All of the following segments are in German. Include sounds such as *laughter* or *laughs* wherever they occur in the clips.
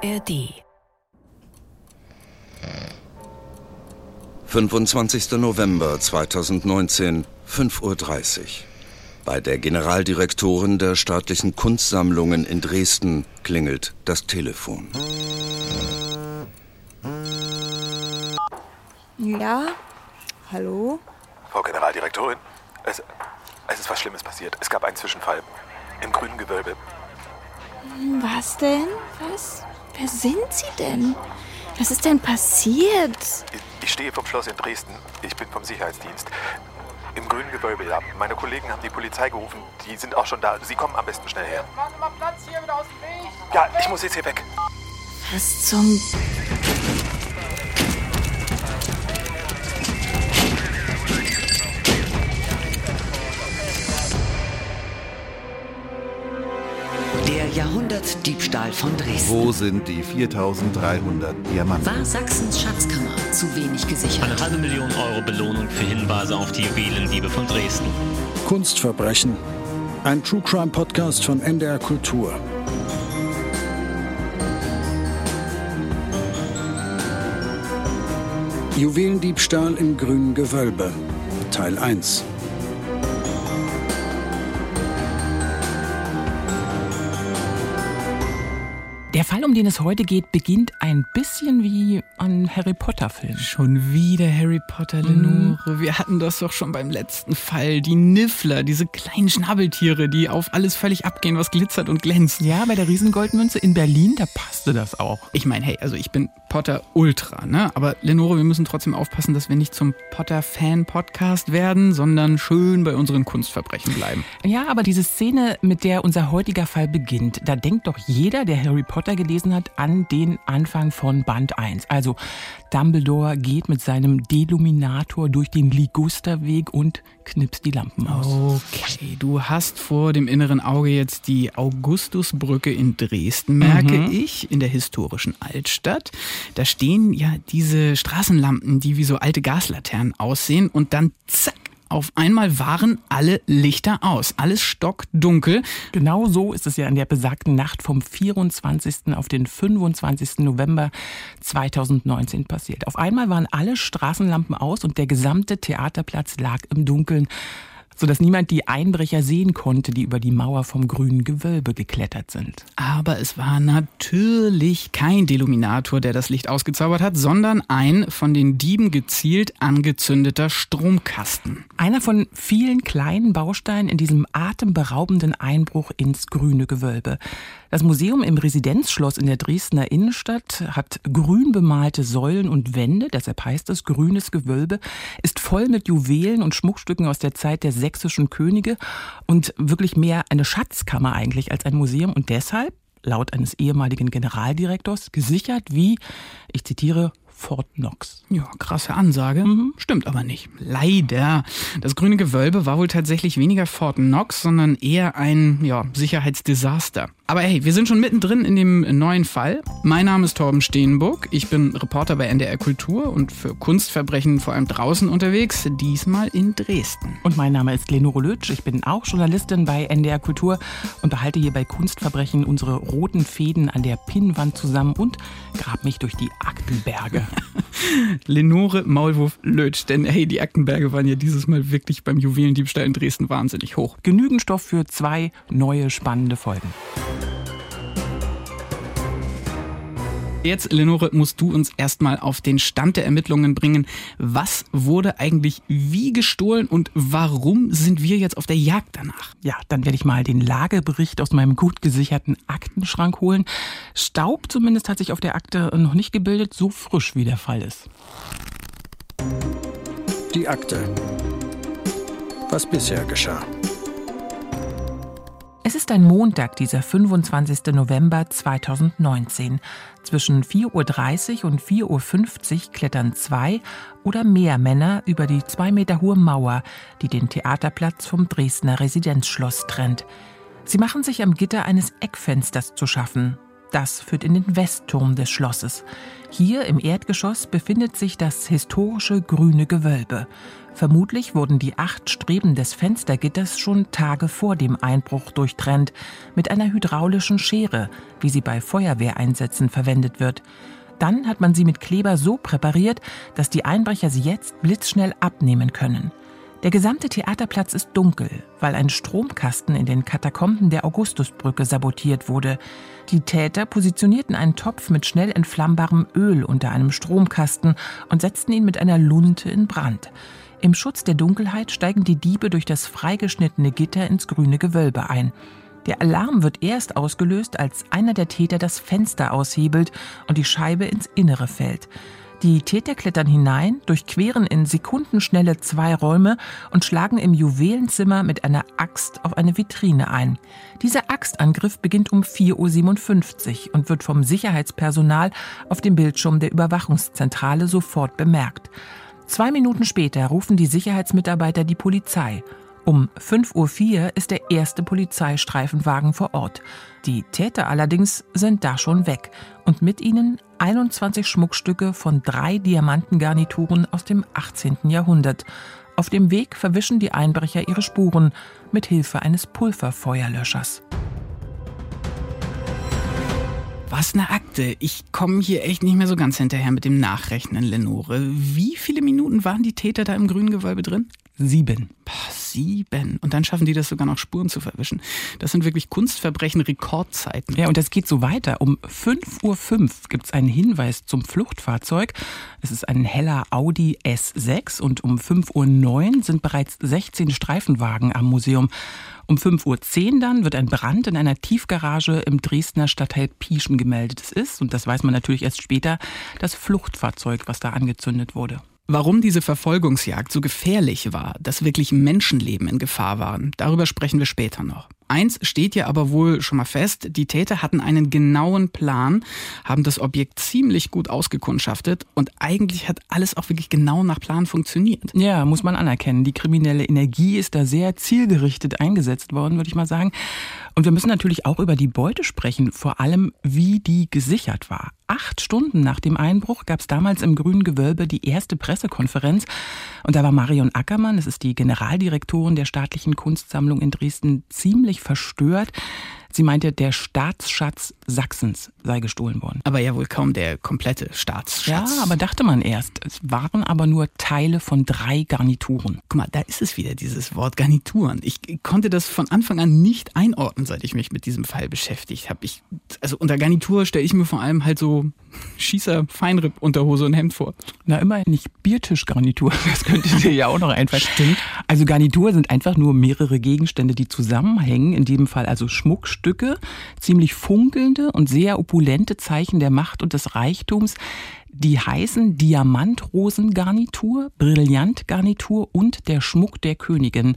ARD 25. November 2019, 5.30 Uhr. Bei der Generaldirektorin der staatlichen Kunstsammlungen in Dresden klingelt das Telefon. Ja? Hallo? Frau Generaldirektorin, es, es ist was Schlimmes passiert. Es gab einen Zwischenfall im grünen Gewölbe. Was denn? Was? Wer sind Sie denn? Was ist denn passiert? Ich, stehe vom Schloss in Dresden. Ich bin vom Sicherheitsdienst. Im grünen Gewölbe, ja. Meine Kollegen haben die Polizei gerufen. Die sind auch schon da. Sie kommen am besten schnell her. Machen Sie mal Platz hier wieder aus dem Weg. Ja, ich muss jetzt hier weg. Was zum... Jahrhundertdiebstahl von Dresden. Wo sind die 4300 Diamanten? War Sachsens Schatzkammer zu wenig gesichert? Eine halbe Million Euro Belohnung für Hinweise auf die Juwelendiebe von Dresden. Kunstverbrechen. Ein True Crime Podcast von NDR Kultur. Juwelendiebstahl im grünen Gewölbe. Teil 1. um den es heute geht, beginnt ein bisschen wie ein Harry Potter-Film. Schon wieder Harry Potter, Lenore. Wir hatten das doch schon beim letzten Fall. Die Niffler, diese kleinen Schnabeltiere, die auf alles völlig abgehen, was glitzert und glänzt. Ja, bei der Riesengoldmünze in Berlin, da passte das auch. Ich meine, hey, also ich bin Potter Ultra, ne? Aber Lenore, wir müssen trotzdem aufpassen, dass wir nicht zum Potter-Fan-Podcast werden, sondern schön bei unseren Kunstverbrechen bleiben. Ja, aber diese Szene, mit der unser heutiger Fall beginnt, da denkt doch jeder, der Harry Potter gelesen hat, an den Anfang von Band 1. Also Dumbledore geht mit seinem Deluminator durch den Ligusterweg und knipst die Lampen aus. Okay, du hast vor dem inneren Auge jetzt die Augustusbrücke in Dresden, merke Mhm. ich, in der historischen Altstadt. Da stehen ja diese Straßenlampen, die wie so alte Gaslaternen aussehen und dann zack, auf einmal waren alle Lichter aus, alles stockdunkel. Genau so ist es ja in der besagten Nacht vom 24. auf den 25. November 2019 passiert. Auf einmal waren alle Straßenlampen aus und der gesamte Theaterplatz lag im Dunkeln, sodass niemand die Einbrecher sehen konnte, die über die Mauer vom grünen Gewölbe geklettert sind. Aber es war natürlich kein Deluminator, der das Licht ausgezaubert hat, sondern ein von den Dieben gezielt angezündeter Stromkasten. Einer von vielen kleinen Bausteinen in diesem atemberaubenden Einbruch ins grüne Gewölbe. Das Museum im Residenzschloss in der Dresdner Innenstadt hat grün bemalte Säulen und Wände, deshalb heißt es grünes Gewölbe, ist voll mit Juwelen und Schmuckstücken aus der Zeit der sächsischen Könige und wirklich mehr eine Schatzkammer eigentlich als ein Museum. Und deshalb, laut eines ehemaligen Generaldirektors, gesichert wie, ich zitiere, Fort Knox. Ja, krasse Ansage. Stimmt aber nicht. Leider. Das grüne Gewölbe war wohl tatsächlich weniger Fort Knox, sondern eher ein ja, Sicherheitsdesaster. Aber hey, wir sind schon mittendrin in dem neuen Fall. Mein Name ist Torben Steenburg. Ich bin Reporter bei NDR Kultur und für Kunstverbrechen vor allem draußen unterwegs, diesmal in Dresden. Und mein Name ist Lenore Lötsch. Ich bin auch Journalistin bei NDR Kultur und behalte hier bei Kunstverbrechen unsere roten Fäden an der Pinnwand zusammen und grab mich durch die Aktenberge. *laughs* Lenore Maulwurf Lötsch, denn hey, die Aktenberge waren ja dieses Mal wirklich beim Juwelendiebstahl in Dresden wahnsinnig hoch. Genügend Stoff für zwei neue spannende Folgen. Jetzt, Lenore, musst du uns erstmal auf den Stand der Ermittlungen bringen. Was wurde eigentlich wie gestohlen und warum sind wir jetzt auf der Jagd danach? Ja, dann werde ich mal den Lagebericht aus meinem gut gesicherten Aktenschrank holen. Staub zumindest hat sich auf der Akte noch nicht gebildet, so frisch wie der Fall ist. Die Akte. Was bisher geschah. Es ist ein Montag, dieser 25. November 2019. Zwischen 4.30 Uhr und 4.50 Uhr klettern zwei oder mehr Männer über die zwei Meter hohe Mauer, die den Theaterplatz vom Dresdner Residenzschloss trennt. Sie machen sich am Gitter eines Eckfensters zu schaffen. Das führt in den Westturm des Schlosses. Hier im Erdgeschoss befindet sich das historische grüne Gewölbe. Vermutlich wurden die acht Streben des Fenstergitters schon Tage vor dem Einbruch durchtrennt, mit einer hydraulischen Schere, wie sie bei Feuerwehreinsätzen verwendet wird. Dann hat man sie mit Kleber so präpariert, dass die Einbrecher sie jetzt blitzschnell abnehmen können. Der gesamte Theaterplatz ist dunkel, weil ein Stromkasten in den Katakomben der Augustusbrücke sabotiert wurde. Die Täter positionierten einen Topf mit schnell entflammbarem Öl unter einem Stromkasten und setzten ihn mit einer Lunte in Brand. Im Schutz der Dunkelheit steigen die Diebe durch das freigeschnittene Gitter ins grüne Gewölbe ein. Der Alarm wird erst ausgelöst, als einer der Täter das Fenster aushebelt und die Scheibe ins Innere fällt. Die Täter klettern hinein, durchqueren in Sekundenschnelle zwei Räume und schlagen im Juwelenzimmer mit einer Axt auf eine Vitrine ein. Dieser Axtangriff beginnt um 4.57 Uhr und wird vom Sicherheitspersonal auf dem Bildschirm der Überwachungszentrale sofort bemerkt. Zwei Minuten später rufen die Sicherheitsmitarbeiter die Polizei. Um 5.04 Uhr ist der erste Polizeistreifenwagen vor Ort. Die Täter allerdings sind da schon weg und mit ihnen 21 Schmuckstücke von drei Diamantengarnituren aus dem 18. Jahrhundert. Auf dem Weg verwischen die Einbrecher ihre Spuren mit Hilfe eines Pulverfeuerlöschers. Was eine Akte. Ich komme hier echt nicht mehr so ganz hinterher mit dem Nachrechnen, Lenore. Wie viele Minuten waren die Täter da im grünen Gewölbe drin? Sieben. Sieben. Und dann schaffen die das sogar noch Spuren zu verwischen. Das sind wirklich Kunstverbrechen, Rekordzeiten. Ja, und das geht so weiter. Um 5.05 Uhr gibt es einen Hinweis zum Fluchtfahrzeug. Es ist ein heller Audi S6 und um 5.09 Uhr sind bereits 16 Streifenwagen am Museum. Um 5.10 Uhr dann wird ein Brand in einer Tiefgarage im Dresdner Stadtteil Pieschen gemeldet. Es ist, und das weiß man natürlich erst später, das Fluchtfahrzeug, was da angezündet wurde. Warum diese Verfolgungsjagd so gefährlich war, dass wirklich Menschenleben in Gefahr waren, darüber sprechen wir später noch. Eins steht ja aber wohl schon mal fest, die Täter hatten einen genauen Plan, haben das Objekt ziemlich gut ausgekundschaftet und eigentlich hat alles auch wirklich genau nach Plan funktioniert. Ja, muss man anerkennen. Die kriminelle Energie ist da sehr zielgerichtet eingesetzt worden, würde ich mal sagen. Und wir müssen natürlich auch über die Beute sprechen, vor allem wie die gesichert war. Acht Stunden nach dem Einbruch gab es damals im Grünen Gewölbe die erste Pressekonferenz. Und da war Marion Ackermann, das ist die Generaldirektorin der Staatlichen Kunstsammlung in Dresden, ziemlich verstört. Sie meinte, der Staatsschatz Sachsens sei gestohlen worden. Aber ja wohl kaum der komplette Staatsschatz. Ja, aber dachte man erst. Es waren aber nur Teile von drei Garnituren. Guck mal, da ist es wieder, dieses Wort Garnituren. Ich konnte das von Anfang an nicht einordnen, seit ich mich mit diesem Fall beschäftigt habe. Ich, also unter Garnitur stelle ich mir vor allem halt so Schießer, Feinripp, Unterhose und Hemd vor. Na, immerhin nicht Biertischgarnitur. *laughs* Das könnte dir ja auch noch einfallen. Stimmt. Also Garnitur sind einfach nur mehrere Gegenstände, die zusammenhängen. In dem Fall also Schmuckstücke, ziemlich funkelnde und sehr opulente Zeichen der Macht und des Reichtums. Die heißen Diamantrosengarnitur, Brillantgarnitur und der Schmuck der Königin.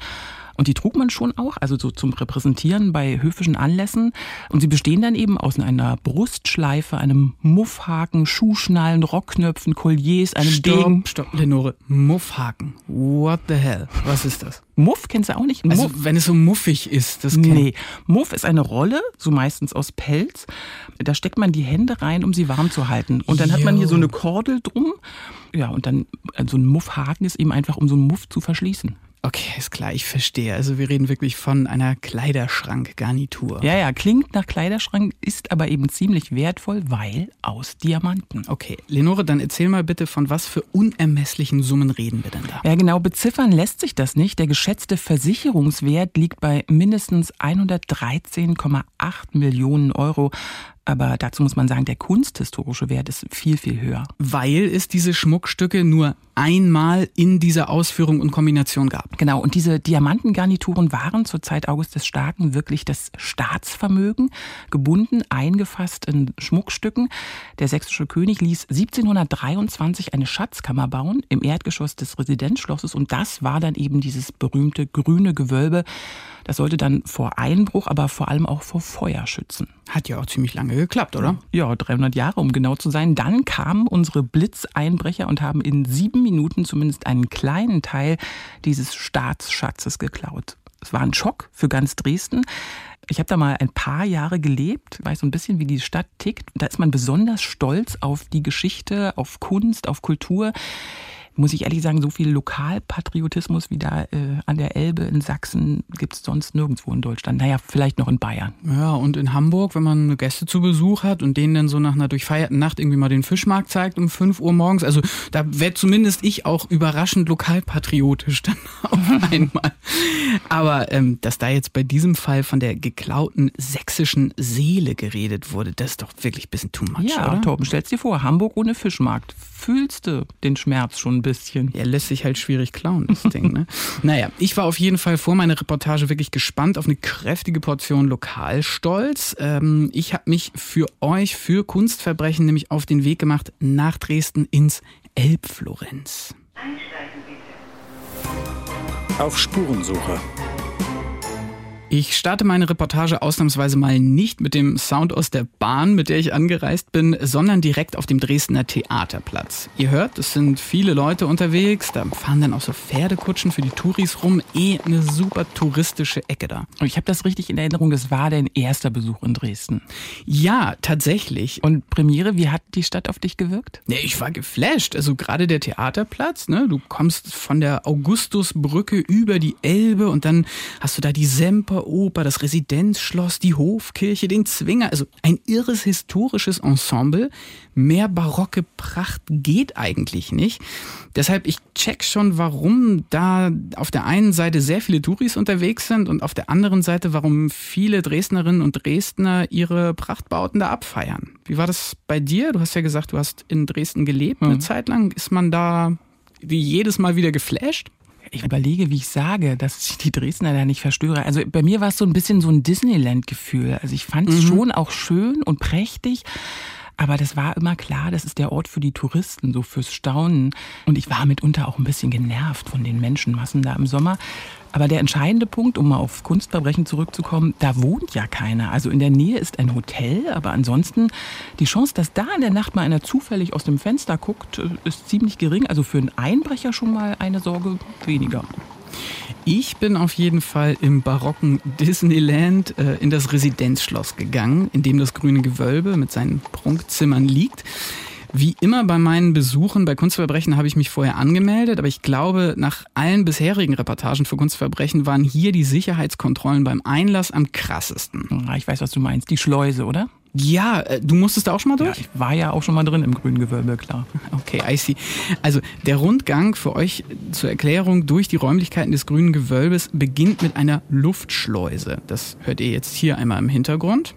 Und die trug man schon auch, also so zum Repräsentieren bei höfischen Anlässen. Und sie bestehen dann eben aus einer Brustschleife, einem Muffhaken, Schuhschnallen, Rockknöpfen, Colliers, einem stopp, Degen. Stopp, Lenore. Muffhaken. What the hell? Was ist das? Muff kennst du auch nicht? Also Muff. wenn es so muffig ist, das kenn- Nee, Muff ist eine Rolle, so meistens aus Pelz. Da steckt man die Hände rein, um sie warm zu halten. Und dann hat man hier so eine Kordel drum. Ja, und dann so ein Muffhaken ist eben einfach, um so einen Muff zu verschließen. Okay, ist klar, ich verstehe. Also wir reden wirklich von einer Kleiderschrankgarnitur. Ja, ja, klingt nach Kleiderschrank, ist aber eben ziemlich wertvoll, weil aus Diamanten. Okay, Lenore, dann erzähl mal bitte, von was für unermesslichen Summen reden wir denn da? Ja, genau, beziffern lässt sich das nicht. Der geschätzte Versicherungswert liegt bei mindestens 113,8 Millionen Euro. Aber dazu muss man sagen, der kunsthistorische Wert ist viel, viel höher. Weil es diese Schmuckstücke nur einmal in dieser Ausführung und Kombination gab. Genau, und diese Diamantengarnituren waren zur Zeit August des Starken wirklich das Staatsvermögen, gebunden, eingefasst in Schmuckstücken. Der sächsische König ließ 1723 eine Schatzkammer bauen im Erdgeschoss des Residenzschlosses und das war dann eben dieses berühmte grüne Gewölbe. Das sollte dann vor Einbruch, aber vor allem auch vor Feuer schützen. Hat ja auch ziemlich lange geklappt, oder? Ja, 300 Jahre, um genau zu sein. Dann kamen unsere Blitzeinbrecher und haben in sieben Minuten zumindest einen kleinen Teil dieses Staatsschatzes geklaut. Es war ein Schock für ganz Dresden. Ich habe da mal ein paar Jahre gelebt, weiß so ein bisschen, wie die Stadt tickt. Da ist man besonders stolz auf die Geschichte, auf Kunst, auf Kultur. Muss ich ehrlich sagen, so viel Lokalpatriotismus wie da äh, an der Elbe in Sachsen gibt es sonst nirgendwo in Deutschland. Naja, vielleicht noch in Bayern. Ja, und in Hamburg, wenn man Gäste zu Besuch hat und denen dann so nach einer durchfeierten Nacht irgendwie mal den Fischmarkt zeigt um 5 Uhr morgens, also da wäre zumindest ich auch überraschend lokalpatriotisch dann *laughs* auf *laughs* einmal. Aber ähm, dass da jetzt bei diesem Fall von der geklauten sächsischen Seele geredet wurde, das ist doch wirklich ein bisschen too much, ja, oder? Torben, stellst dir vor, Hamburg ohne Fischmarkt. Fühlst du den Schmerz schon ein bisschen? Ja, lässt sich halt schwierig klauen, das Ding, ne? *laughs* Naja, ich war auf jeden Fall vor meiner Reportage wirklich gespannt auf eine kräftige Portion Lokalstolz. Ähm, ich habe mich für euch, für Kunstverbrechen, nämlich auf den Weg gemacht nach Dresden ins Elbflorenz. Auf Spurensuche. Ich starte meine Reportage ausnahmsweise mal nicht mit dem Sound aus der Bahn, mit der ich angereist bin, sondern direkt auf dem Dresdner Theaterplatz. Ihr hört, es sind viele Leute unterwegs, da fahren dann auch so Pferdekutschen für die Touris rum. Eh eine super touristische Ecke da. Und ich habe das richtig in Erinnerung, das war dein erster Besuch in Dresden. Ja, tatsächlich. Und Premiere, wie hat die Stadt auf dich gewirkt? Ja, ich war geflasht. Also gerade der Theaterplatz, ne? Du kommst von der Augustusbrücke über die Elbe und dann hast du da die Semper Oper, das Residenzschloss, die Hofkirche, den Zwinger. Also ein irres historisches Ensemble. Mehr barocke Pracht geht eigentlich nicht. Deshalb, ich check schon, warum da auf der einen Seite sehr viele Touris unterwegs sind und auf der anderen Seite, warum viele Dresdnerinnen und Dresdner ihre Prachtbauten da abfeiern. Wie war das bei dir? Du hast ja gesagt, du hast in Dresden gelebt eine Mhm. Zeit lang. Ist man da wie jedes Mal wieder geflasht? Ich überlege, wie ich sage, dass ich die Dresdner da nicht verstöre. Also bei mir war es so ein bisschen so ein Disneyland-Gefühl. Also ich fand es Mhm. schon auch schön und prächtig. Aber das war immer klar, das ist der Ort für die Touristen, so fürs Staunen. Und ich war mitunter auch ein bisschen genervt von den Menschenmassen da im Sommer. Aber der entscheidende Punkt, um mal auf Kunstverbrechen zurückzukommen, da wohnt ja keiner. Also in der Nähe ist ein Hotel, aber ansonsten die Chance, dass da in der Nacht mal einer zufällig aus dem Fenster guckt, ist ziemlich gering. Also für einen Einbrecher schon mal eine Sorge weniger. Ich bin auf jeden Fall im barocken Disneyland äh, in das Residenzschloss gegangen, in dem das grüne Gewölbe mit seinen Prunkzimmern liegt. Wie immer bei meinen Besuchen bei Kunstverbrechen habe ich mich vorher angemeldet, aber ich glaube, nach allen bisherigen Reportagen für Kunstverbrechen waren hier die Sicherheitskontrollen beim Einlass am krassesten. Ich weiß, was du meinst. Die Schleuse, oder? Ja, äh, du musstest da auch schon mal Ja, durch? ich war ja auch schon mal drin im grünen Gewölbe, klar. *laughs* Okay, I see. Also der Rundgang für euch zur Erklärung durch die Räumlichkeiten des grünen Gewölbes beginnt mit einer Luftschleuse. Das hört ihr jetzt hier einmal im Hintergrund.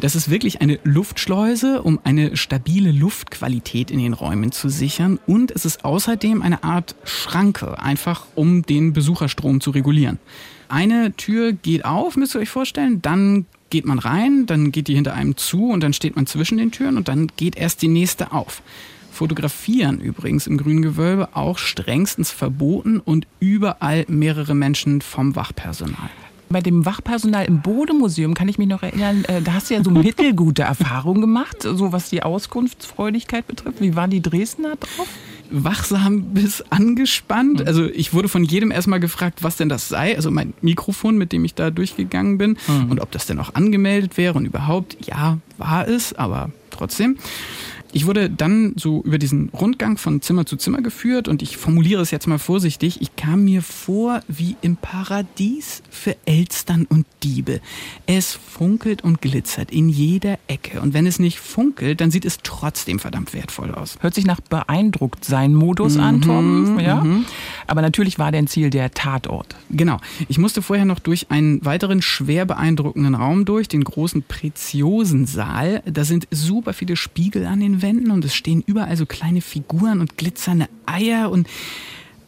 Das ist wirklich eine Luftschleuse, um eine stabile Luftqualität in den Räumen zu sichern. Und es ist außerdem eine Art Schranke, einfach um den Besucherstrom zu regulieren. Eine Tür geht auf, müsst ihr euch vorstellen, dann geht man rein, dann geht die hinter einem zu und dann steht man zwischen den Türen und dann geht erst die nächste auf. Fotografieren übrigens im grünen Gewölbe auch strengstens verboten und überall mehrere Menschen vom Wachpersonal. Bei dem Wachpersonal im Bodemuseum kann ich mich noch erinnern, äh, da hast du ja so mittelgute Erfahrungen gemacht, so was die Auskunftsfreudigkeit betrifft. Wie waren die Dresdner drauf? wachsam bis angespannt. Also ich wurde von jedem erstmal gefragt, was denn das sei. Also mein Mikrofon, mit dem ich da durchgegangen bin und ob das denn auch angemeldet wäre und überhaupt, ja, war es, aber trotzdem. Ich wurde dann so über diesen Rundgang von Zimmer zu Zimmer geführt und ich formuliere es jetzt mal vorsichtig. Ich kam mir vor wie im Paradies für Elstern und Diebe. Es funkelt und glitzert in jeder Ecke und wenn es nicht funkelt, dann sieht es trotzdem verdammt wertvoll aus. Hört sich nach beeindruckt sein Modus an, Torben. Ja. Aber natürlich war dein Ziel der Tatort. Genau. Ich musste vorher noch durch einen weiteren schwer beeindruckenden Raum durch, den großen Preziosensaal. Da sind super viele Spiegel an den Wänden und es stehen überall so kleine Figuren und glitzernde Eier und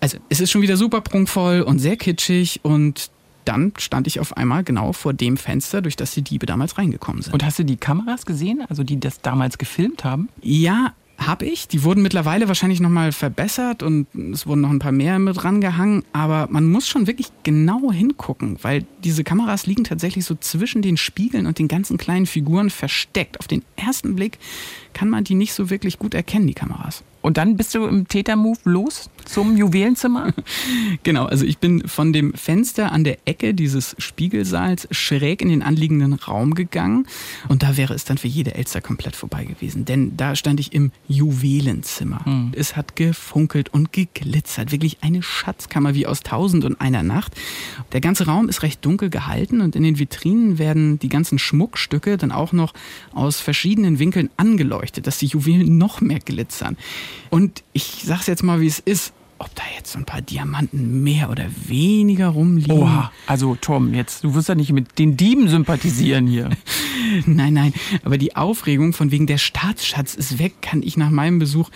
also es ist schon wieder super prunkvoll und sehr kitschig und dann stand ich auf einmal genau vor dem Fenster, durch das die Diebe damals reingekommen sind. Und hast du die Kameras gesehen, also die das damals gefilmt haben? Ja, habe ich. Die wurden mittlerweile wahrscheinlich nochmal verbessert und es wurden noch ein paar mehr mit rangehangen. Aber man muss schon wirklich genau hingucken, weil diese Kameras liegen tatsächlich so zwischen den Spiegeln und den ganzen kleinen Figuren versteckt. Auf den ersten Blick kann man die nicht so wirklich gut erkennen, die Kameras. Und dann bist du im Tätermove los zum Juwelenzimmer? *laughs* genau, also ich bin von dem Fenster an der Ecke dieses Spiegelsaals schräg in den anliegenden Raum gegangen und da wäre es dann für jede Elster komplett vorbei gewesen, denn da stand ich im Juwelenzimmer. Hm. Es hat gefunkelt und geglitzert, wirklich eine Schatzkammer wie aus Tausend und einer Nacht. Der ganze Raum ist recht dunkel gehalten und in den Vitrinen werden die ganzen Schmuckstücke dann auch noch aus verschiedenen Winkeln angeleuchtet, dass die Juwelen noch mehr glitzern. Und ich sag's jetzt mal, wie es ist. Ob da jetzt so ein paar Diamanten mehr oder weniger rumliegen. Oha, also Tom, jetzt, du wirst ja nicht mit den Dieben sympathisieren hier. *laughs* nein, nein, aber die Aufregung von wegen der Staatsschatz ist weg, kann ich nach meinem Besuch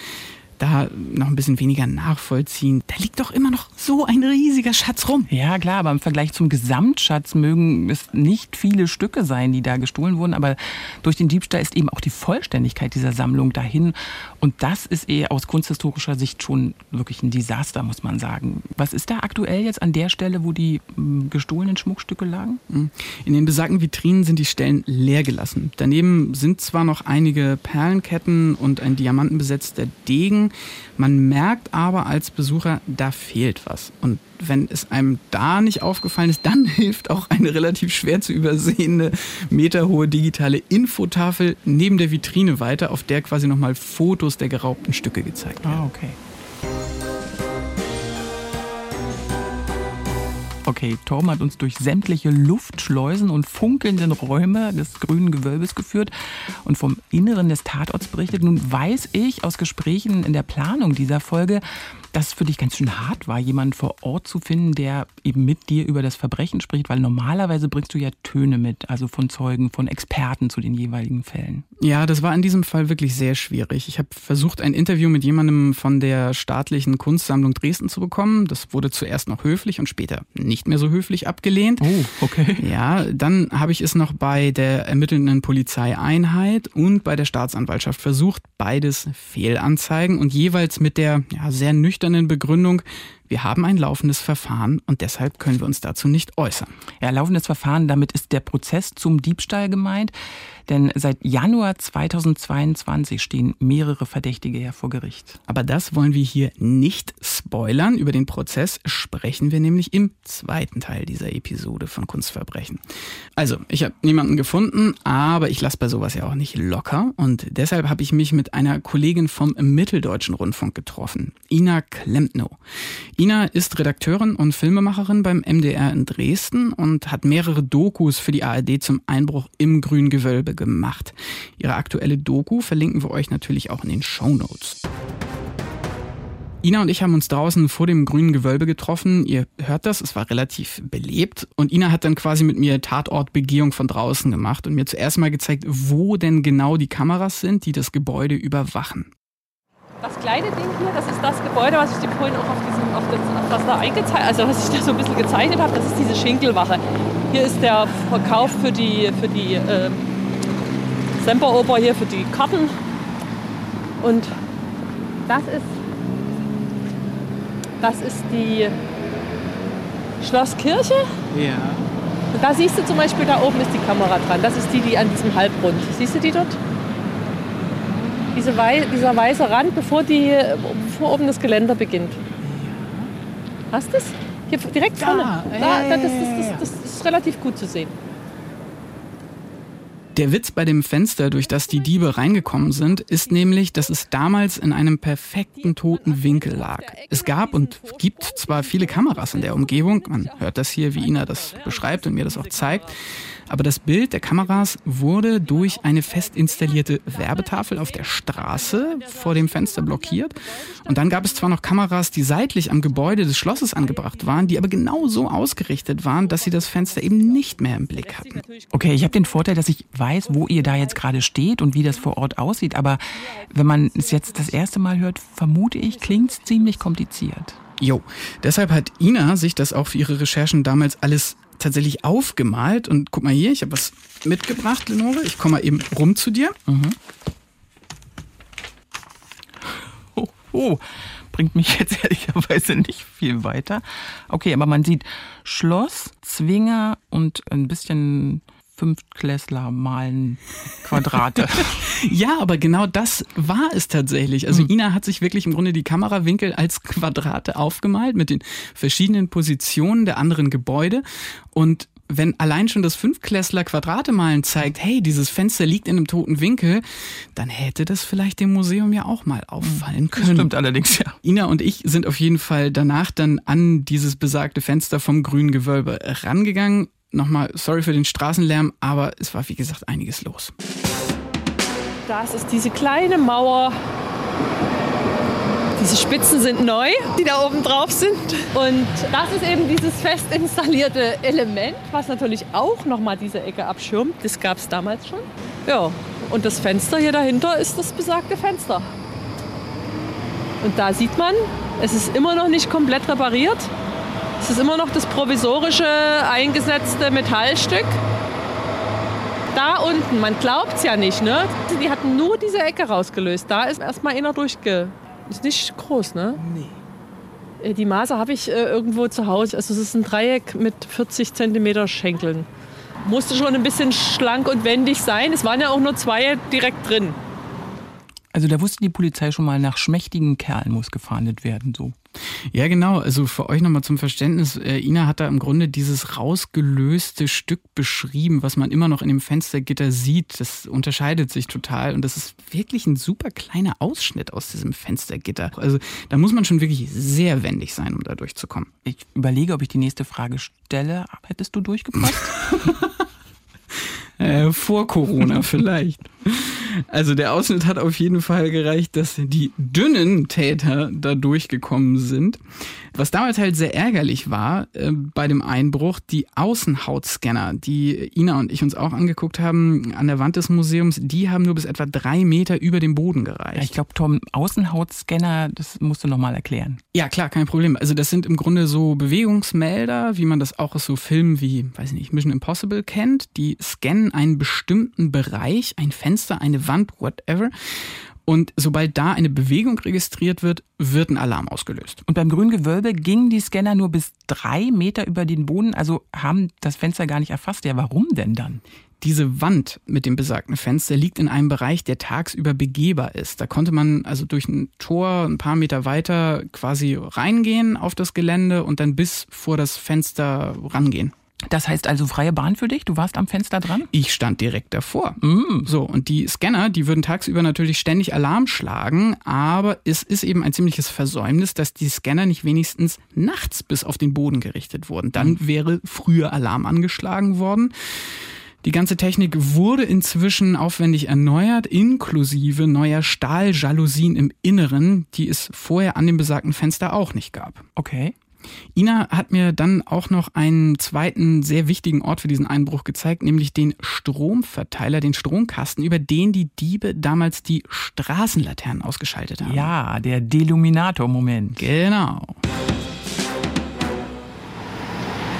da noch ein bisschen weniger nachvollziehen. Da liegt doch immer noch so ein riesiger Schatz rum. Ja, klar, aber im Vergleich zum Gesamtschatz mögen es nicht viele Stücke sein, die da gestohlen wurden, aber durch den Diebstahl ist eben auch die Vollständigkeit dieser Sammlung dahin. Und das ist eh aus kunsthistorischer Sicht schon wirklich ein Desaster, muss man sagen. Was ist da aktuell jetzt an der Stelle, wo die hm, gestohlenen Schmuckstücke lagen? Hm. In den besagten Vitrinen sind die Stellen leer gelassen. Daneben sind zwar noch einige Perlenketten und ein diamantenbesetzter Degen, man merkt aber als Besucher, da fehlt was. Und wenn es einem da nicht aufgefallen ist, dann *laughs* hilft auch eine relativ schwer zu übersehende meterhohe digitale Infotafel neben der Vitrine weiter, auf der quasi nochmal Fotos der geraubten Stücke gezeigt werden. Ah, okay. Okay, Torben hat uns durch sämtliche Luftschleusen und funkelnden Räume des grünen Gewölbes geführt und vom Inneren des Tatorts berichtet. Nun weiß ich aus Gesprächen in der Planung dieser Folge, dass es für dich ganz schön hart war, jemanden vor Ort zu finden, der eben mit dir über das Verbrechen spricht, weil normalerweise bringst du ja Töne mit, also von Zeugen, von Experten zu den jeweiligen Fällen. Ja, das war in diesem Fall wirklich sehr schwierig. Ich habe versucht, ein Interview mit jemandem von der staatlichen Kunstsammlung Dresden zu bekommen. Das wurde zuerst noch höflich und später nicht mehr so höflich abgelehnt. Oh, okay. Ja, dann habe ich es noch bei der ermittelnden Polizeieinheit und bei der Staatsanwaltschaft versucht. Beides Fehlanzeigen und jeweils mit der ja, sehr nüchternen nüchternen Begründung, wir haben ein laufendes Verfahren und deshalb können wir uns dazu nicht äußern. Ja, laufendes Verfahren, damit ist der Prozess zum Diebstahl gemeint. Denn seit Januar 2022 stehen mehrere Verdächtige ja vor Gericht. Aber das wollen wir hier nicht spoilern. Über den Prozess sprechen wir nämlich im zweiten Teil dieser Episode von Kunstverbrechen. Also, ich habe niemanden gefunden, aber ich lasse bei sowas ja auch nicht locker. Und deshalb habe ich mich mit einer Kollegin vom Mitteldeutschen Rundfunk getroffen, Ina Klempnow. Ina ist Redakteurin und Filmemacherin beim MDR in Dresden und hat mehrere Dokus für die ARD zum Einbruch im Grüngewölbe gemacht. Ihre aktuelle Doku verlinken wir euch natürlich auch in den Show Notes. Ina und ich haben uns draußen vor dem grünen Gewölbe getroffen. Ihr hört das, es war relativ belebt. Und Ina hat dann quasi mit mir Tatortbegehung von draußen gemacht und mir zuerst mal gezeigt, wo denn genau die Kameras sind, die das Gebäude überwachen. Das kleine Ding hier, das ist das Gebäude, was ich dem vorhin auch auf, diesem, auf, das, auf das da eingezeichnet, also was ich da so ein bisschen gezeichnet habe, das ist diese Schinkelwache. Hier ist der Verkauf für die, für die ähm, Semperoper hier für die Karten. Und das ist, das ist die Schlosskirche. Ja. Und da siehst du zum Beispiel, da oben ist die Kamera dran. Das ist die, die an diesem Halbrund. Siehst du die dort? Diese Wei dieser weiße Rand, bevor, die, bevor oben das Geländer beginnt. Hast du es? Hier direkt vorne. Da, da, das, das, das, das ist relativ gut zu sehen. Der Witz bei dem Fenster, durch das die Diebe reingekommen sind, ist nämlich, dass es damals in einem perfekten toten Winkel lag. Es gab und gibt zwar viele Kameras in der Umgebung, man hört das hier, wie Ina das beschreibt und mir das auch zeigt, aber das Bild der Kameras wurde durch eine fest installierte Werbetafel auf der Straße vor dem Fenster blockiert. Und dann gab es zwar noch Kameras, die seitlich am Gebäude des Schlosses angebracht waren, die aber genau so ausgerichtet waren, dass sie das Fenster eben nicht mehr im Blick hatten. Okay, ich habe den Vorteil, dass ich weiß, wo ihr da jetzt gerade steht und wie das vor Ort aussieht. Aber wenn man es jetzt das erste Mal hört, vermute ich, klingt es ziemlich kompliziert. Jo, deshalb hat Ina sich das auch für ihre Recherchen damals alles tatsächlich aufgemalt. Und guck mal hier, ich habe was mitgebracht, Lenore. Ich komme mal eben rum zu dir. Mhm. Oh, oh, bringt mich jetzt *laughs* ehrlicherweise nicht viel weiter. Okay, aber man sieht Schloss, Zwinger und ein bisschen Fünftklässler malen Quadrate. *laughs* ja, aber genau das war es tatsächlich. Also Mhm. Ina hat sich wirklich im Grunde die Kamerawinkel als Quadrate aufgemalt mit den verschiedenen Positionen der anderen Gebäude und wenn allein schon das Fünftklässler Quadrate malen zeigt, hey, dieses Fenster liegt in einem toten Winkel, dann hätte das vielleicht dem Museum ja auch mal auffallen können. Stimmt allerdings, ja. Ina und ich sind auf jeden Fall danach dann an dieses besagte Fenster vom grünen Gewölbe rangegangen. Nochmal, sorry für den Straßenlärm, aber es war wie gesagt einiges los. Das ist diese kleine Mauer. Diese Spitzen sind neu, die da oben drauf sind. Und das ist eben dieses fest installierte Element, was natürlich auch nochmal diese Ecke abschirmt. Das gab es damals schon. Ja, und das Fenster hier dahinter ist das besagte Fenster. Und da sieht man, es ist immer noch nicht komplett repariert. Es ist immer noch das provisorische eingesetzte Metallstück. Da unten, man glaubt es ja nicht, ne? Die hatten nur diese Ecke rausgelöst. Da ist erstmal einer durchge. Ist nicht groß, ne? Nee. Die Maße habe ich äh, irgendwo zu Hause. Also es ist ein Dreieck mit 40 Zentimeter Schenkeln. Musste schon ein bisschen schlank und wendig sein. Es waren ja auch nur zwei direkt drin. Also da wusste die Polizei schon mal, nach schmächtigen Kerlen muss gefahndet werden, so. Ja, genau. Also für euch nochmal zum Verständnis. Äh, Ina hat da im Grunde dieses rausgelöste Stück beschrieben, was man immer noch in dem Fenstergitter sieht. Das unterscheidet sich total und das ist wirklich ein super kleiner Ausschnitt aus diesem Fenstergitter. Also da muss man schon wirklich sehr wendig sein, um da durchzukommen. Ich überlege, ob ich die nächste Frage stelle. Hättest du durchgepasst? *laughs* Äh, vor Corona vielleicht. Also der Ausschnitt hat auf jeden Fall gereicht, dass die dünnen Täter da durchgekommen sind. Was damals halt sehr ärgerlich war äh, bei dem Einbruch, die Außenhautscanner, die Ina und ich uns auch angeguckt haben an der Wand des Museums, die haben nur bis etwa drei Meter über dem Boden gereicht. Ja, ich glaube, Tom, Außenhautscanner, das musst du nochmal erklären. Ja, klar, kein Problem. Also das sind im Grunde so Bewegungsmelder, wie man das auch aus so Filmen wie, weiß ich nicht, Mission Impossible kennt. Die scannen einen bestimmten Bereich, ein Fenster, eine Wand, whatever. Und sobald da eine Bewegung registriert wird, wird ein Alarm ausgelöst. Und beim grünen Gewölbe gingen die Scanner nur bis drei Meter über den Boden, also haben das Fenster gar nicht erfasst. Ja, warum denn dann? Diese Wand mit dem besagten Fenster liegt in einem Bereich, der tagsüber begehbar ist. Da konnte man also durch ein Tor ein paar Meter weiter quasi reingehen auf das Gelände und dann bis vor das Fenster rangehen. Das heißt also freie Bahn für dich? Du warst am Fenster dran? Ich stand direkt davor. Mm. So, und die Scanner, die würden tagsüber natürlich ständig Alarm schlagen, aber es ist eben ein ziemliches Versäumnis, dass die Scanner nicht wenigstens nachts bis auf den Boden gerichtet wurden. Dann mm. wäre früher Alarm angeschlagen worden. Die ganze Technik wurde inzwischen aufwendig erneuert, inklusive neuer Stahljalousien im Inneren, die es vorher an dem besagten Fenster auch nicht gab. Okay. Ina hat mir dann auch noch einen zweiten sehr wichtigen Ort für diesen Einbruch gezeigt, nämlich den Stromverteiler, den Stromkasten, über den die Diebe damals die Straßenlaternen ausgeschaltet haben. Ja, der Deluminator-Moment. Genau.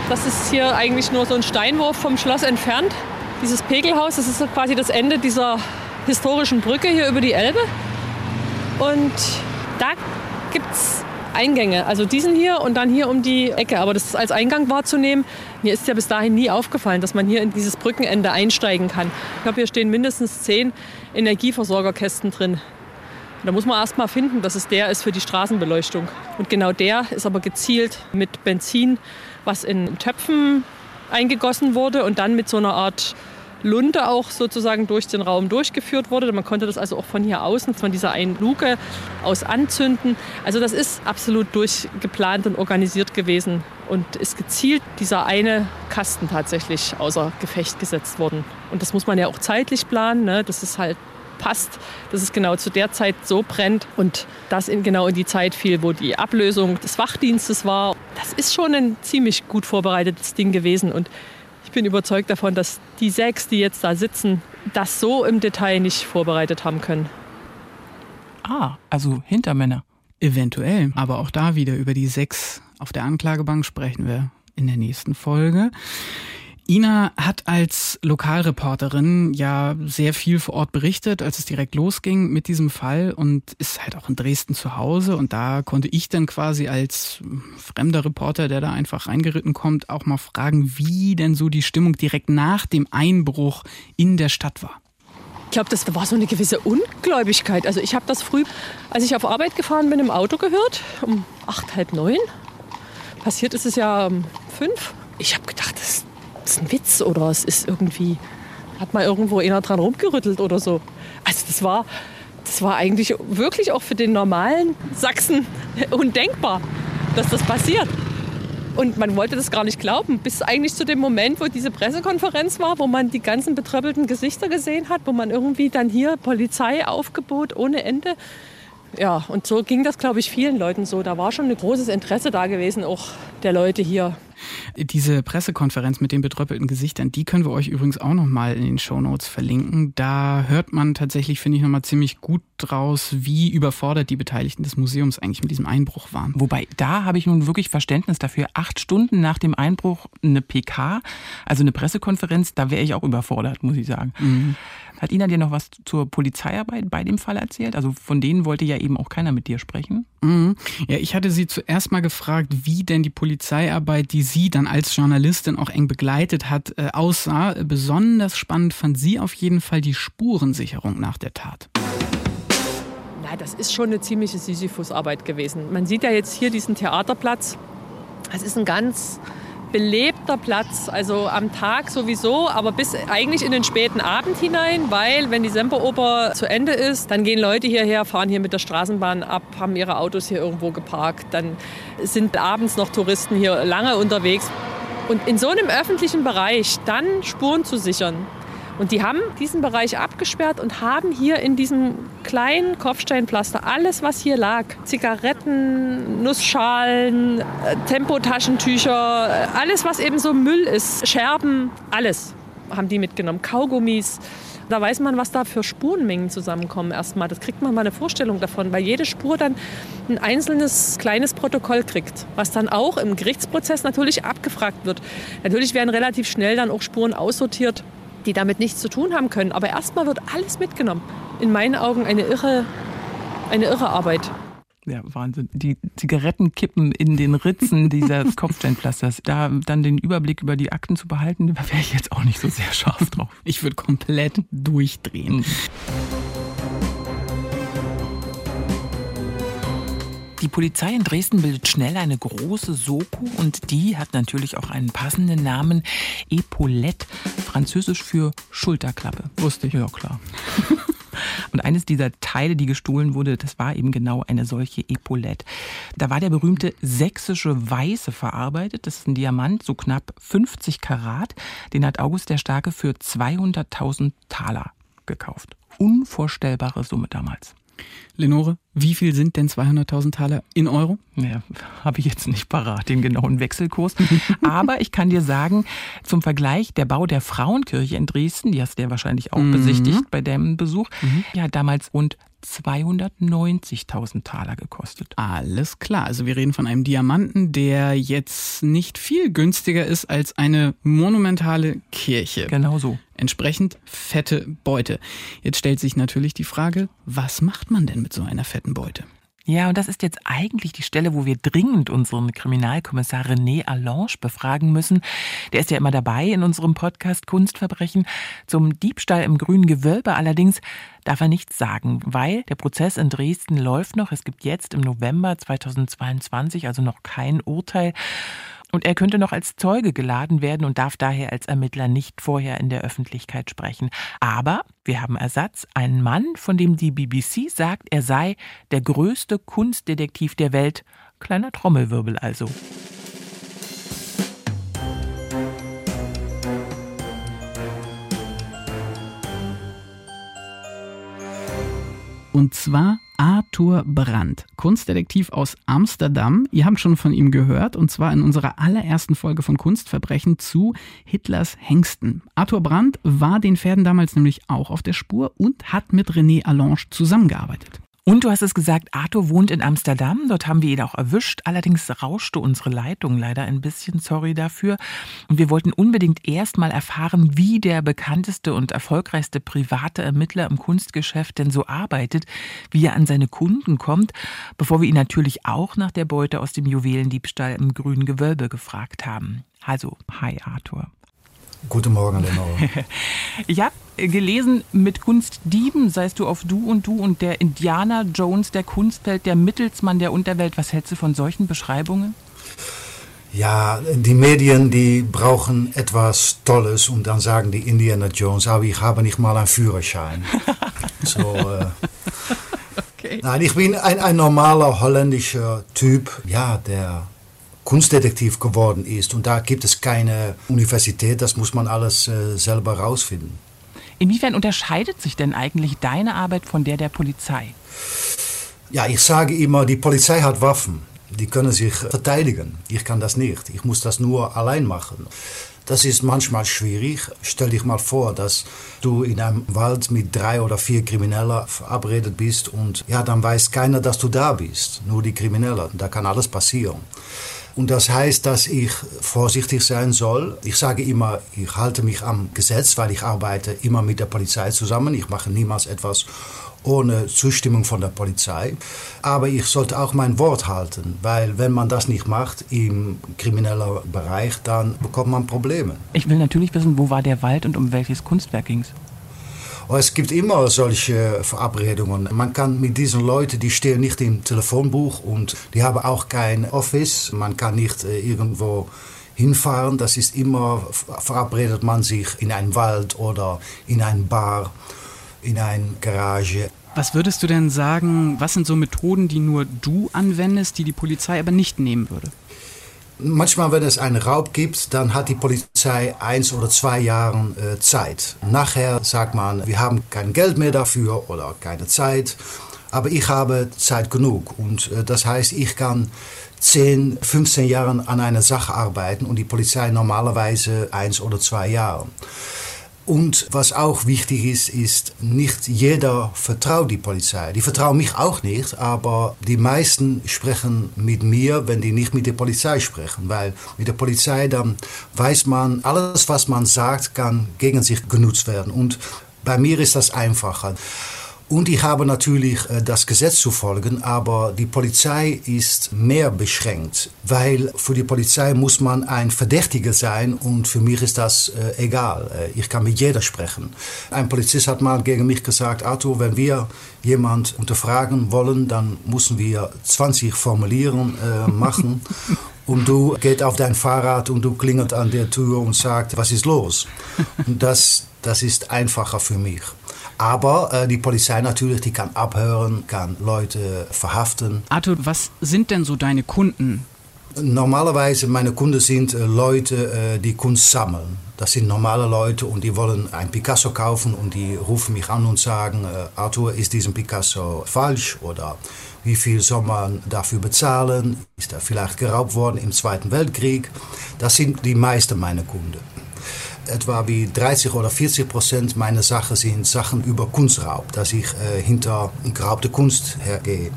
Das ist hier eigentlich nur so ein Steinwurf vom Schloss entfernt. Dieses Pegelhaus, das ist so quasi das Ende dieser historischen Brücke hier über die Elbe. Und da gibt es Eingänge. Also diesen hier und dann hier um die Ecke. Aber das als Eingang wahrzunehmen, mir ist ja bis dahin nie aufgefallen, dass man hier in dieses Brückenende einsteigen kann. Ich glaube, hier stehen mindestens zehn Energieversorgerkästen drin. Da muss man erst mal finden, dass es der ist für die Straßenbeleuchtung. Und genau der ist aber gezielt mit Benzin, was in Töpfen eingegossen wurde und dann mit so einer Art Lunte auch sozusagen durch den Raum durchgeführt wurde. Man konnte das also auch von hier außen, von dieser einen Luke aus anzünden. Also das ist absolut durchgeplant und organisiert gewesen und ist gezielt dieser eine Kasten tatsächlich außer Gefecht gesetzt worden. Und das muss man ja auch zeitlich planen, ne? dass es halt passt, dass es genau zu der Zeit so brennt und das in genau in die Zeit fiel, wo die Ablösung des Wachdienstes war. Das ist schon ein ziemlich gut vorbereitetes Ding gewesen und bin überzeugt davon, dass die sechs, die jetzt da sitzen, das so im Detail nicht vorbereitet haben können. Ah, also Hintermänner. Eventuell, aber auch da wieder über die sechs auf der Anklagebank sprechen wir in der nächsten Folge. Ina hat als Lokalreporterin ja sehr viel vor Ort berichtet, als es direkt losging mit diesem Fall und ist halt auch in Dresden zu Hause. Und da konnte ich dann quasi als fremder Reporter, der da einfach reingeritten kommt, auch mal fragen, wie denn so die Stimmung direkt nach dem Einbruch in der Stadt war. Ich glaube, das war so eine gewisse Ungläubigkeit. Also ich habe das früh, als ich auf Arbeit gefahren bin, im Auto gehört, um acht, halb neun. Passiert ist es ja um fünf. Ich habe gedacht, das ist ein Witz oder es ist irgendwie, hat mal irgendwo einer dran rumgerüttelt oder so. Also das war, das war eigentlich wirklich auch für den normalen Sachsen *laughs* undenkbar, dass das passiert. Und man wollte das gar nicht glauben, bis eigentlich zu dem Moment, wo diese Pressekonferenz war, wo man die ganzen betröppelten Gesichter gesehen hat, wo man irgendwie dann hier Polizeiaufgebot ohne Ende. Ja, und so ging das, glaube ich, vielen Leuten so. Da war schon ein großes Interesse da gewesen, auch der Leute hier. Diese Pressekonferenz mit den betröppelten Gesichtern, die können wir euch übrigens auch nochmal in den Shownotes verlinken. Da hört man tatsächlich, finde ich, nochmal ziemlich gut draus, wie überfordert die Beteiligten des Museums eigentlich mit diesem Einbruch waren. Wobei, da habe ich nun wirklich Verständnis dafür. Acht Stunden nach dem Einbruch eine PK, also eine Pressekonferenz, da wäre ich auch überfordert, muss ich sagen. Mhm. Hat Ina dir noch was zur Polizeiarbeit bei dem Fall erzählt? Also von denen wollte ja eben auch keiner mit dir sprechen. Mhm. Ja, ich hatte sie zuerst mal gefragt, wie denn die Polizeiarbeit, die sie dann als Journalistin auch eng begleitet hat, äh, aussah. Besonders spannend fand sie auf jeden Fall die Spurensicherung nach der Tat. Na, das ist schon eine ziemliche Sisyphusarbeit gewesen. Man sieht ja jetzt hier diesen Theaterplatz. Es ist ein ganz belebter Platz, also am Tag sowieso, aber bis eigentlich in den späten Abend hinein, weil wenn die Semperoper zu Ende ist, dann gehen Leute hierher, fahren hier mit der Straßenbahn ab, haben ihre Autos hier irgendwo geparkt, dann sind abends noch Touristen hier lange unterwegs. Und in so einem öffentlichen Bereich dann Spuren zu sichern, und die haben diesen Bereich abgesperrt und haben hier in diesem kleinen Kopfsteinpflaster alles, was hier lag, Zigaretten, Nussschalen, äh, Tempotaschentücher, äh, alles, was eben so Müll ist, Scherben, alles haben die mitgenommen, Kaugummis. Da weiß man, was da für Spurenmengen zusammenkommen erstmal. Das kriegt man mal eine Vorstellung davon, weil jede Spur dann ein einzelnes kleines Protokoll kriegt, was dann auch im Gerichtsprozess natürlich abgefragt wird. Natürlich werden relativ schnell dann auch Spuren aussortiert, die damit nichts zu tun haben können. Aber erstmal wird alles mitgenommen. In meinen Augen eine irre, eine irre Arbeit. Ja, Wahnsinn. Die Zigarettenkippen in den Ritzen *laughs* dieses Kopfsteinpflasters. Da dann den Überblick über die Akten zu behalten, da wäre ich jetzt auch nicht so sehr scharf drauf. Ich würde komplett durchdrehen. Die Polizei in Dresden bildet schnell eine große Soko und die hat natürlich auch einen passenden Namen. Epaulette, französisch für Schulterklappe. Wusste ich. Ja, klar. *laughs* Und eines dieser Teile, die gestohlen wurde, das war eben genau eine solche Epaulette. Da war der berühmte sächsische Weiße verarbeitet. Das ist ein Diamant, so knapp 50 Karat. Den hat August der Starke für 200.000 Taler gekauft. Unvorstellbare Summe damals. Lenore, wie viel sind denn 200.000 Taler in Euro? Ja, habe ich jetzt nicht parat, den genauen Wechselkurs. *laughs* Aber ich kann dir sagen, zum Vergleich, der Bau der Frauenkirche in Dresden, die hast du ja wahrscheinlich auch mhm. besichtigt bei dem Besuch, mhm. die hat damals rund 290.000 Taler gekostet. Alles klar. Also wir reden von einem Diamanten, der jetzt nicht viel günstiger ist als eine monumentale Kirche. Genau so. Entsprechend fette Beute. Jetzt stellt sich natürlich die Frage, was macht man denn mit so einer fetten Beute? Ja, und das ist jetzt eigentlich die Stelle, wo wir dringend unseren Kriminalkommissar René Allange befragen müssen. Der ist ja immer dabei in unserem Podcast Kunstverbrechen. Zum Diebstahl im grünen Gewölbe allerdings darf er nichts sagen, weil der Prozess in Dresden läuft noch. Es gibt jetzt im November 2022 also noch kein Urteil. Und er könnte noch als Zeuge geladen werden und darf daher als Ermittler nicht vorher in der Öffentlichkeit sprechen. Aber wir haben Ersatz, einen Mann, von dem die BBC sagt, er sei der größte Kunstdetektiv der Welt. Kleiner Trommelwirbel also. Und zwar Arthur Brandt, Kunstdetektiv aus Amsterdam. Ihr habt schon von ihm gehört, und zwar in unserer allerersten Folge von Kunstverbrechen zu Hitlers Hengsten. Arthur Brandt war den Pferden damals nämlich auch auf der Spur und hat mit René Allange zusammengearbeitet. Und du hast es gesagt, Arthur wohnt in Amsterdam. Dort haben wir ihn auch erwischt. Allerdings rauschte unsere Leitung leider ein bisschen. Sorry dafür. Und wir wollten unbedingt erst mal erfahren, wie der bekannteste und erfolgreichste private Ermittler im Kunstgeschäft denn so arbeitet, wie er an seine Kunden kommt, bevor wir ihn natürlich auch nach der Beute aus dem Juwelendiebstahl im grünen Gewölbe gefragt haben. Also, hi Arthur. Guten Morgen, Lenore. *laughs* ich habe gelesen, mit Kunstdieben seist du auf Du und Du und der Indianer Jones der Kunstwelt, der Mittelsmann der Unterwelt. Was hältst du von solchen Beschreibungen? Ja, die Medien, die brauchen etwas Tolles und dann sagen die Indiana Jones, aber ich habe nicht mal einen Führerschein. *laughs* so, äh, okay. Nein, ich bin ein, ein normaler holländischer Typ, ja, der Kunstdetektiv geworden ist. Und da gibt es keine Universität, das muss man alles äh, selber rausfinden. Inwiefern unterscheidet sich denn eigentlich deine Arbeit von der der Polizei? Ja, ich sage immer, die Polizei hat Waffen. Die können sich verteidigen. Ich kann das nicht. Ich muss das nur allein machen. Das ist manchmal schwierig. Stell dich mal vor, dass du in einem Wald mit drei oder vier Kriminellen verabredet bist und ja, dann weiß keiner, dass du da bist. Nur die Kriminellen. Da kann alles passieren. Und das heißt, dass ich vorsichtig sein soll. Ich sage immer, ich halte mich am Gesetz, weil ich arbeite immer mit der Polizei zusammen. Ich mache niemals etwas ohne Zustimmung von der Polizei. Aber ich sollte auch mein Wort halten, weil wenn man das nicht macht im kriminellen Bereich, dann bekommt man Probleme. Ich will natürlich wissen, wo war der Wald und um welches Kunstwerk ging es? Es gibt immer solche Verabredungen. Man kann mit diesen Leuten, die stehen nicht im Telefonbuch und die haben auch kein Office. Man kann nicht äh, irgendwo hinfahren. Das ist immer, verabredet man sich in einem Wald oder in ein Bar, in eine Garage. Was würdest du denn sagen, was sind so Methoden, die nur du anwendest, die die Polizei aber nicht nehmen würde? Manchmal, wenn es einen Raub gibt, dann hat die Polizei eins oder zwei Jahre äh, Zeit. Nachher sagt man, wir haben kein Geld mehr dafür oder keine Zeit. Aber ich habe Zeit genug. Und äh, das heißt, ich kann 10, 15 Jahre an einer Sache arbeiten und die Polizei normalerweise eins oder zwei Jahre. Und was auch wichtig ist, ist, nicht jeder vertraut die Polizei. Die vertrauen mich auch nicht, aber die meisten sprechen mit mir, wenn die nicht mit der Polizei sprechen. Weil mit der Polizei dann weiß man, alles, was man sagt, kann gegen sich genutzt werden. Und bei mir ist das einfacher. Und ich habe natürlich äh, das Gesetz zu folgen, aber die Polizei ist mehr beschränkt, weil für die Polizei muss man ein Verdächtiger sein und für mich ist das äh, egal. Äh, ich kann mit jeder sprechen. Ein Polizist hat mal gegen mich gesagt, Arthur, wenn wir jemand unterfragen wollen, dann müssen wir 20 Formulieren äh, machen. *laughs* Und du gehst auf dein Fahrrad und du klingelt an der Tür und sagt, was ist los? Und das, das ist einfacher für mich. Aber äh, die Polizei natürlich, die kann abhören, kann Leute verhaften. Arthur, was sind denn so deine Kunden? Normalerweise meine Kunden sind äh, Leute, äh, die Kunst sammeln. Das sind normale Leute und die wollen ein Picasso kaufen und die rufen mich an und sagen, äh, Arthur, ist diesen Picasso falsch oder wie viel soll man dafür bezahlen? Ist er vielleicht geraubt worden im Zweiten Weltkrieg? Das sind die meisten meiner Kunden etwa wie 30 oder 40 Prozent meiner Sachen sind Sachen über Kunstraub, dass ich äh, hinter geraubte Kunst hergehe.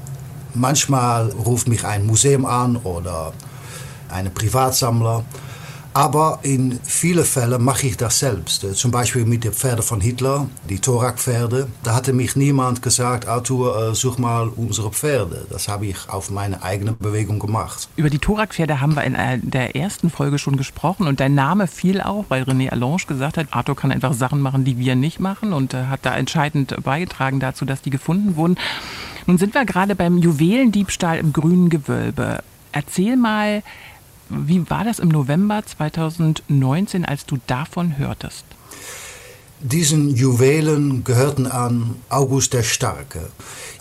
Manchmal ruft mich ein Museum an oder ein Privatsammler aber in vielen Fällen mache ich das selbst. Äh, zum Beispiel mit den Pferden von Hitler, die Thorak-Pferde. Da hatte mich niemand gesagt, Arthur, äh, such mal unsere Pferde. Das habe ich auf meine eigene Bewegung gemacht. Über die Thorak-Pferde haben wir in der ersten Folge schon gesprochen und dein Name fiel auch, weil René Allange gesagt hat, Arthur kann einfach Sachen machen, die wir nicht machen und äh, hat da entscheidend beigetragen dazu, dass die gefunden wurden. Nun sind wir gerade beim Juwelendiebstahl im grünen Gewölbe. Erzähl mal, wie war das im November 2019, als du davon hörtest? Diesen Juwelen gehörten an August der Starke,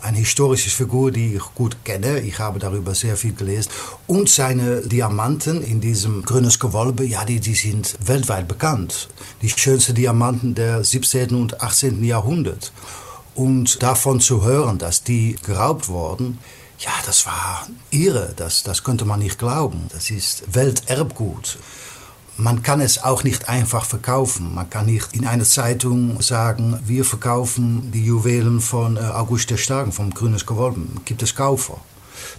eine historische Figur, die ich gut kenne. Ich habe darüber sehr viel gelesen. Und seine Diamanten in diesem grünes Gewölbe, ja, die, die sind weltweit bekannt. Die schönsten Diamanten der 17. und 18. Jahrhundert. Und davon zu hören, dass die geraubt wurden, ja, das war irre, das, das könnte man nicht glauben. Das ist Welterbgut. man kann es auch nicht einfach verkaufen. Man kann nicht in einer Zeitung sagen, wir verkaufen die Juwelen von äh, August der Starken, vom Grünes Gewölbe. Gibt es Käufer?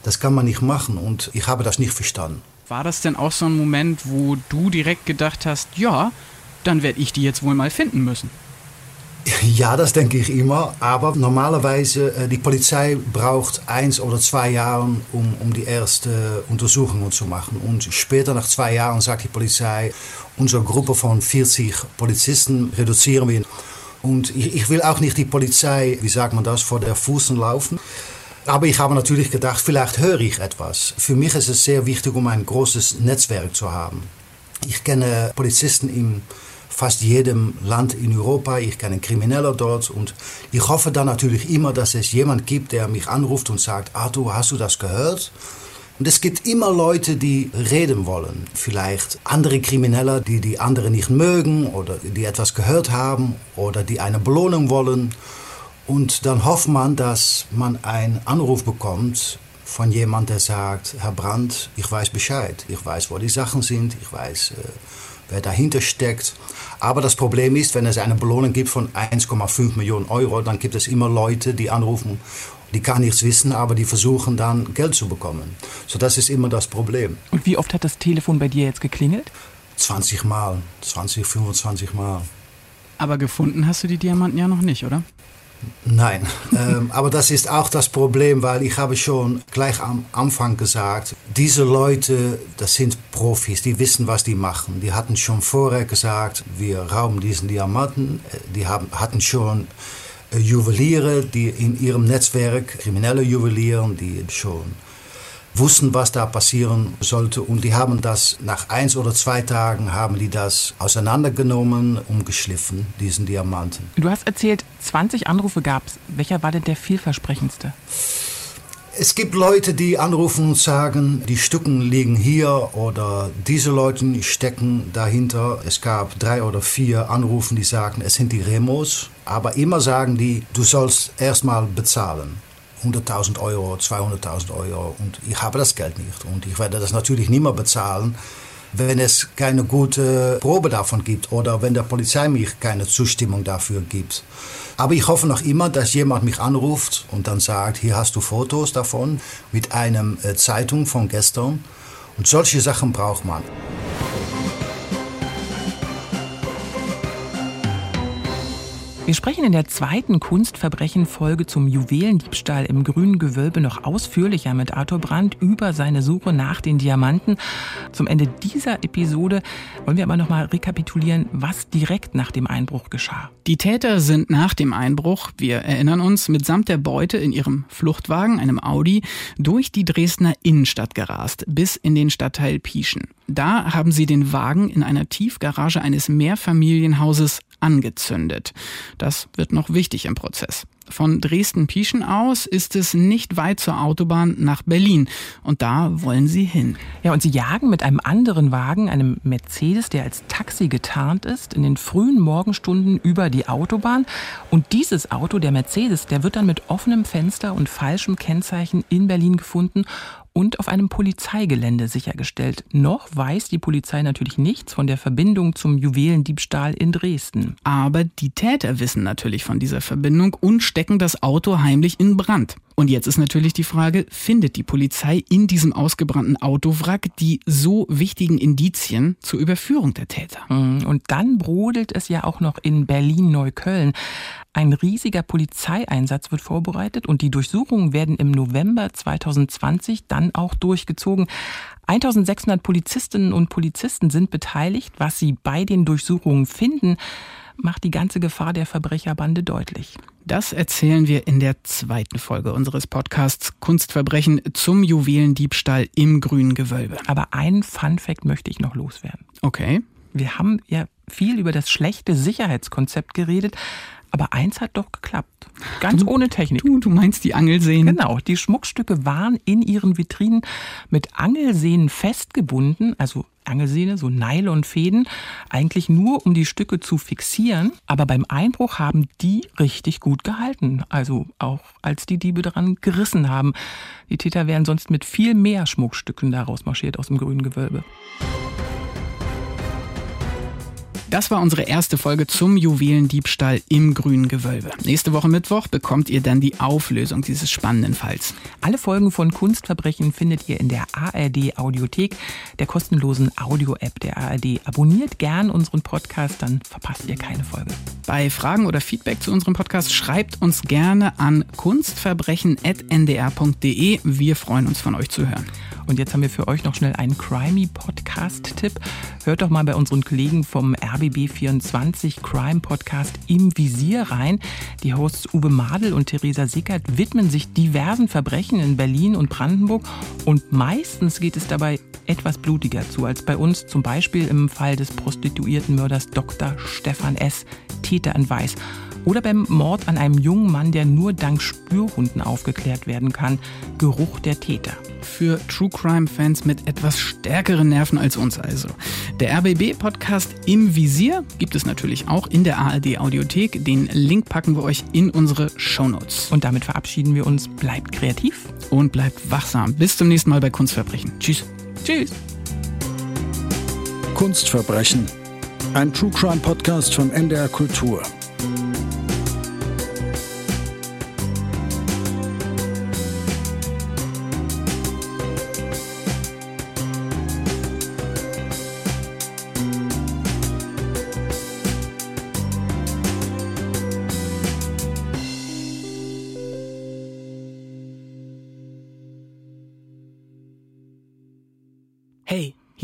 Das kann man nicht machen und ich habe das nicht verstanden. War das denn auch so ein Moment, wo du direkt gedacht hast, ja, dann werde ich die jetzt wohl mal finden müssen? Ja, das denke ich immer. Aber normalerweise, äh, die Polizei braucht eins oder zwei Jahre, um, um die erste Untersuchungen zu machen. Und später, nach zwei Jahren, sagt die Polizei, unsere Gruppe von 40 Polizisten reduzieren wir. Und ich, ich will auch nicht die Polizei, wie sagt man das, vor der Fußen laufen. Aber ich habe natürlich gedacht, vielleicht höre ich etwas. Für mich ist es sehr wichtig, um ein großes Netzwerk zu haben. Ich kenne Polizisten im fast jedem Land in Europa. Ich kenne Kriminelle dort und ich hoffe dann natürlich immer, dass es jemand gibt, der mich anruft und sagt, Arthur, hast du das gehört? Und es gibt immer Leute, die reden wollen. Vielleicht andere Kriminelle, die die anderen nicht mögen oder die etwas gehört haben oder die eine Belohnung wollen. Und dann hofft man, dass man einen Anruf bekommt von jemand, der sagt, Herr Brandt, ich weiß Bescheid. Ich weiß, wo die Sachen sind. Ich weiß, äh, wer dahinter steckt. Aber das Problem ist, wenn es eine Belohnung gibt von 1,5 Millionen Euro, dann gibt es immer Leute, die anrufen, die gar nichts wissen, aber die versuchen dann Geld zu bekommen. So das ist immer das Problem. Und wie oft hat das Telefon bei dir jetzt geklingelt? 20 Mal, 20, 25 Mal. Aber gefunden hast du die Diamanten ja noch nicht, oder? Nein, ähm, aber das ist auch das Problem, weil ich habe schon gleich am Anfang gesagt, diese Leute, das sind Profis, die wissen, was die machen. Die hatten schon vorher gesagt, wir rauben diesen Diamanten. Die haben, hatten schon äh, Juweliere, die in ihrem Netzwerk, kriminelle Juwelieren, die schon wussten, was da passieren sollte und die haben das nach eins oder zwei Tagen haben die das auseinandergenommen, umgeschliffen, diesen Diamanten. Du hast erzählt, 20 Anrufe gab es. Welcher war denn der vielversprechendste? Es gibt Leute, die anrufen und sagen, die Stücken liegen hier oder diese Leute stecken dahinter. Es gab drei oder vier Anrufen, die sagen, es sind die Remos. Aber immer sagen die, du sollst erstmal bezahlen. 100.000 Euro, 200.000 Euro und ich habe das Geld nicht. Und ich werde das natürlich nicht mehr bezahlen, wenn es keine gute Probe davon gibt oder wenn der Polizei mir keine Zustimmung dafür gibt. Aber ich hoffe noch immer, dass jemand mich anruft und dann sagt, hier hast du Fotos davon mit einer äh, Zeitung von gestern. Und solche Sachen braucht man. Wir sprechen in der zweiten Kunstverbrechen-Folge zum Juwelendiebstahl im grünen Gewölbe noch ausführlicher mit Arthur Brandt über seine Suche nach den Diamanten. Zum Ende dieser Episode wollen wir aber noch mal rekapitulieren, was direkt nach dem Einbruch geschah. Die Täter sind nach dem Einbruch, wir erinnern uns, mitsamt der Beute in ihrem Fluchtwagen, einem Audi, durch die Dresdner Innenstadt gerast, bis in den Stadtteil Pieschen. Da haben sie den Wagen in einer Tiefgarage eines Mehrfamilienhauses angezündet. Das wird noch wichtig im Prozess. Von Dresden-Pieschen aus ist es nicht weit zur Autobahn nach Berlin. Und da wollen sie hin. Ja, und sie jagen mit einem anderen Wagen, einem Mercedes, der als Taxi getarnt ist, in den frühen Morgenstunden über die Autobahn. Und dieses Auto, der Mercedes, der wird dann mit offenem Fenster und falschem Kennzeichen in Berlin gefunden und auf einem Polizeigelände sichergestellt. Noch weiß die Polizei natürlich nichts von der Verbindung zum Juwelendiebstahl in Dresden. Aber die Täter wissen natürlich von dieser Verbindung und stecken das Auto heimlich in Brand. Und jetzt ist natürlich die Frage, findet die Polizei in diesem ausgebrannten Autowrack die so wichtigen Indizien zur Überführung der Täter? Mhm. Und dann brodelt es ja auch noch in Berlin-Neukölln. Ein riesiger Polizeieinsatz wird vorbereitet und die Durchsuchungen werden im November 2020 dann auch durchgezogen. 1600 Polizistinnen und Polizisten sind beteiligt. Was sie bei den Durchsuchungen finden, macht die ganze Gefahr der Verbrecherbande deutlich. Das erzählen wir in der zweiten Folge unseres Podcasts Kunstverbrechen zum Juwelendiebstahl im grünen Gewölbe. Aber einen Fun-Fact möchte ich noch loswerden. Okay. Wir haben ja viel über das schlechte Sicherheitskonzept geredet, aber eins hat doch geklappt. Ganz du, ohne Technik. Du, du meinst die Angelsehnen? Genau. Die Schmuckstücke waren in ihren Vitrinen mit Angelsehnen festgebunden, also Angelsehne, so Nylonfäden, eigentlich nur um die Stücke zu fixieren. Aber beim Einbruch haben die richtig gut gehalten. Also auch als die Diebe daran gerissen haben. Die Täter wären sonst mit viel mehr Schmuckstücken daraus marschiert aus dem grünen Gewölbe. Das war unsere erste Folge zum Juwelendiebstahl im grünen Gewölbe. Nächste Woche Mittwoch bekommt ihr dann die Auflösung dieses spannenden Falls. Alle Folgen von Kunstverbrechen findet ihr in der ARD Audiothek, der kostenlosen Audio-App der ARD. Abonniert gern unseren Podcast, dann verpasst ihr keine Folge. Bei Fragen oder Feedback zu unserem Podcast schreibt uns gerne an kunstverbrechen.ndr.de. Wir freuen uns von euch zu hören. Und jetzt haben wir für euch noch schnell einen Crimey-Podcast-Tipp. Hört doch mal bei unseren Kollegen vom RBB24 Crime Podcast im Visier rein. Die Hosts Uwe Madel und Theresa Sickert widmen sich diversen Verbrechen in Berlin und Brandenburg. Und meistens geht es dabei etwas blutiger zu als bei uns, zum Beispiel im Fall des Prostituiertenmörders Dr. Stefan S., Täter in Weiß. Oder beim Mord an einem jungen Mann, der nur dank Spürhunden aufgeklärt werden kann. Geruch der Täter. Für True Crime-Fans mit etwas stärkeren Nerven als uns also. Der RBB-Podcast im Visier gibt es natürlich auch in der ARD-Audiothek. Den Link packen wir euch in unsere Shownotes. Und damit verabschieden wir uns. Bleibt kreativ und bleibt wachsam. Bis zum nächsten Mal bei Kunstverbrechen. Tschüss. Tschüss. Kunstverbrechen. Ein True Crime Podcast von NDR Kultur.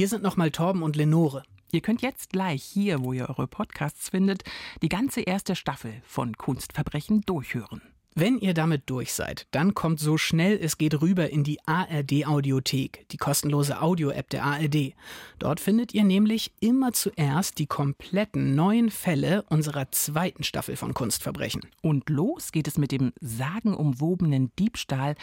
Hier sind nochmal Torben und Lenore. Ihr könnt jetzt gleich hier, wo ihr eure Podcasts findet, die ganze erste Staffel von Kunstverbrechen durchhören. Wenn ihr damit durch seid, dann kommt so schnell es geht rüber in die ARD Audiothek, die kostenlose Audio-App der ARD. Dort findet ihr nämlich immer zuerst die kompletten neuen Fälle unserer zweiten Staffel von Kunstverbrechen. Und los geht es mit dem sagenumwobenen Diebstahl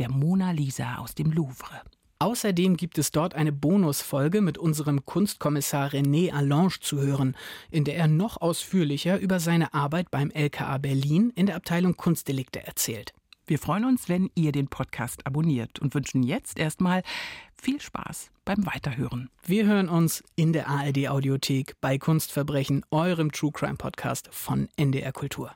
der Mona Lisa aus dem Louvre. Außerdem gibt es dort eine Bonusfolge mit unserem Kunstkommissar René Allange zu hören, in der er noch ausführlicher über seine Arbeit beim LKA Berlin in der Abteilung Kunstdelikte erzählt. Wir freuen uns, wenn ihr den Podcast abonniert und wünschen jetzt erstmal viel Spaß beim Weiterhören. Wir hören uns in der ARD Audiothek bei Kunstverbrechen, eurem True Crime Podcast von NDR Kultur.